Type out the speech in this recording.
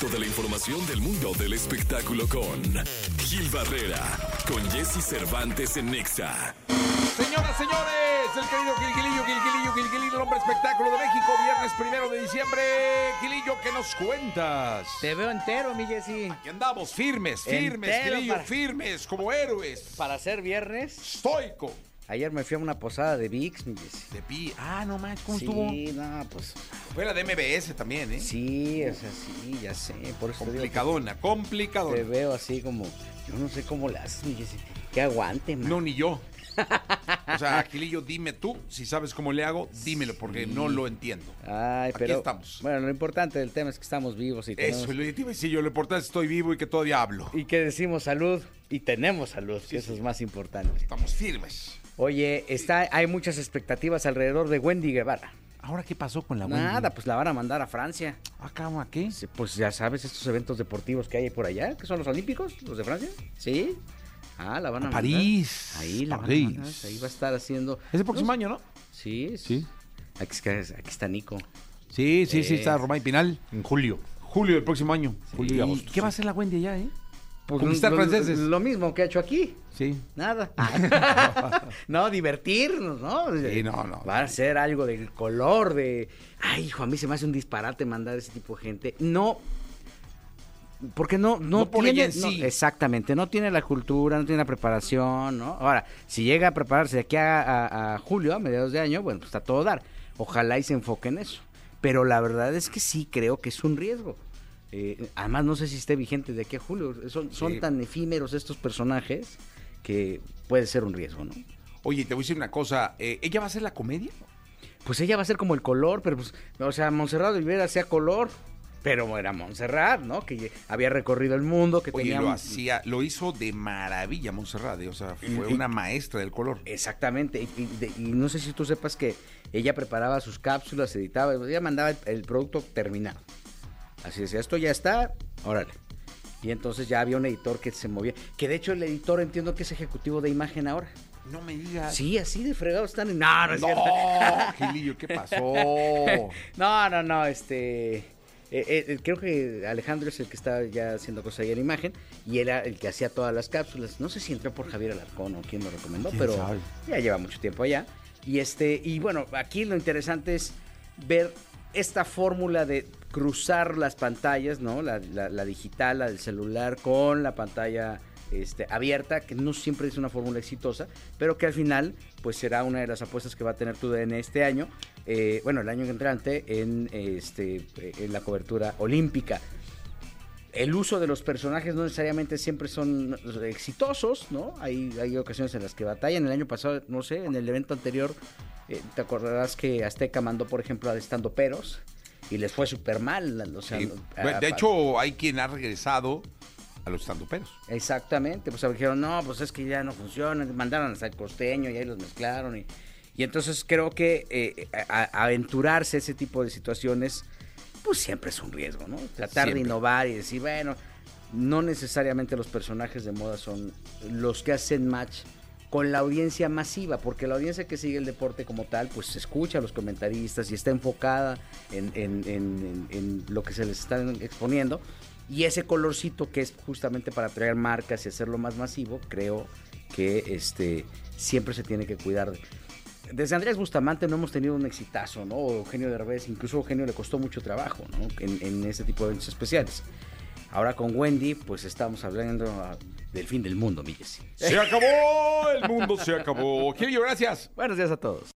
Toda la información del mundo del espectáculo con Gil Barrera, con Jesse Cervantes en Nexa. Señoras, señores, el querido Gilgilillo, Gilgilillo, Gilgilillo, el hombre espectáculo de México, viernes primero de diciembre. Gilillo, ¿qué nos cuentas? Te veo entero, mi Jessy. Aquí andamos, firmes, firmes, Entero Gilillo, para- firmes, como héroes. Para ser viernes, Estoico. Ayer me fui a una posada de VIX. De pi. Ah, no manches, ¿cómo sí, estuvo? no, pues Fue la de MBS también, ¿eh? sí, o sea, sí, ya sé. Por eso te que Complicadona, te complicadona. veo así como, yo no sé cómo la haces, mi Jessy. Que aguante, man. No, ni yo. O sea, Gilillo, dime tú, si sabes cómo le hago, dímelo, porque no lo entiendo. Ay, Aquí pero estamos. bueno, lo importante del tema es que estamos vivos y tenemos, Eso, lo decir yo, lo importante es que estoy vivo y que todavía hablo. y que decimos salud y tenemos salud, que eso es más importante. Estamos firmes. Oye, está, hay muchas expectativas alrededor de Wendy Guevara. ¿Ahora qué pasó con la Nada, pues la van a mandar a Francia. ¿Acá ¿a qué? Pues ya sabes, estos eventos deportivos que hay por allá, que son los Olímpicos, los de Francia. Sí. Ah, la van a, A mandar. París. Ahí la van a París. mandar, Ahí va a estar haciendo. Es el próximo año, ¿no? Sí, Sí. Aquí, está- aquí está Nico. Sí, sí, sí, Eh. está Román y Pinal. En julio. Julio del próximo año. Julio y agosto. ¿Qué va a hacer la Wendy allá, eh? Pues Conquistar lo, franceses. Lo mismo que ha hecho aquí. Sí. Nada. no, divertirnos, ¿no? Sí, no, no. Va a ser algo del color, de. Ay, hijo, a mí se me hace un disparate mandar ese tipo de gente. No. Porque no, no, No por tiene. no, sí. exactamente, no tiene la cultura, no tiene la preparación, ¿no? Ahora, si llega a prepararse de aquí a, a- a julio, a mediados de año, bueno, pues está todo dar. Ojalá y se enfoque en eso. Pero la verdad es que sí creo que es un riesgo. Eh, además, no sé si esté vigente de aquí a julio. Son, son Sí. tan efímeros estos personajes que puede ser un riesgo, ¿no? Oye, te voy a decir una cosa. eh, ¿Ella va a hacer la comedia? Pues ella va a ser como el color, pero pues, o sea, Montserrat Olivera hacía color, pero era Montserrat, ¿no? Que había recorrido el mundo, que Oye, tenía... lo hacía, lo hizo de maravilla Montserrat. eh, O sea, fue Y- una maestra del color. Exactamente, y, y de- y no sé si tú sepas que ella preparaba sus cápsulas, editaba, ella mandaba el, el producto terminado. Así decía, esto ya está, órale. Y entonces ya había un editor que se movía, que de hecho el editor entiendo que es ejecutivo de imagen ahora. No me digas. Sí, así de fregado están. en- No, no es. No, Gilillo, ¿qué pasó? No, no, no, este... eh, eh, creo que Alejandro es el que está ya haciendo cosas ahí en imagen y era el que hacía todas las cápsulas. No sé si entró por Javier Alarcón o quién lo recomendó, ¿Quién pero sabe? ya lleva mucho tiempo allá. Y este, y bueno, aquí lo interesante es ver esta fórmula de cruzar las pantallas, ¿no? La, digital, la del celular con la pantalla este, abierta, que no siempre es una fórmula exitosa, pero que al final pues será una de las apuestas que va a tener tu en este año, eh, bueno, el año entrante en, este, en la cobertura olímpica. El uso de los personajes no necesariamente siempre son exitosos, ¿no? Hay, hay ocasiones en las que batallan. El año pasado, no sé, en el evento anterior, eh, te acordarás que Azteca mandó, por ejemplo, a estando peros y les fue súper mal. O sea, Sí. a- de hecho, hay quien ha regresado a los estandoperos. Exactamente, pues dijeron, no, pues es que ya no funciona, mandaron hasta el costeño y ahí los mezclaron. Y, y entonces creo que eh, a- a- aventurarse a ese tipo de situaciones, pues siempre es un riesgo, ¿no? Tratar de innovar y decir, bueno, no necesariamente los personajes de moda son los que hacen match con la audiencia masiva, porque la audiencia que sigue el deporte como tal, pues escucha a los comentaristas y está enfocada en, lo que se les está exponiendo. Y ese colorcito que es justamente para atraer marcas y hacerlo más masivo, creo que este siempre se tiene que cuidar. Desde Andrés Bustamante no hemos tenido un exitazo, ¿no? Eugenio Derbez, incluso a Eugenio le costó mucho trabajo. En, en este tipo de eventos especiales. Ahora con Wendy, pues estamos hablando ah, del fin del mundo, mi. Se acabó, el mundo se acabó. Gilillo, gracias. Buenos días a todos.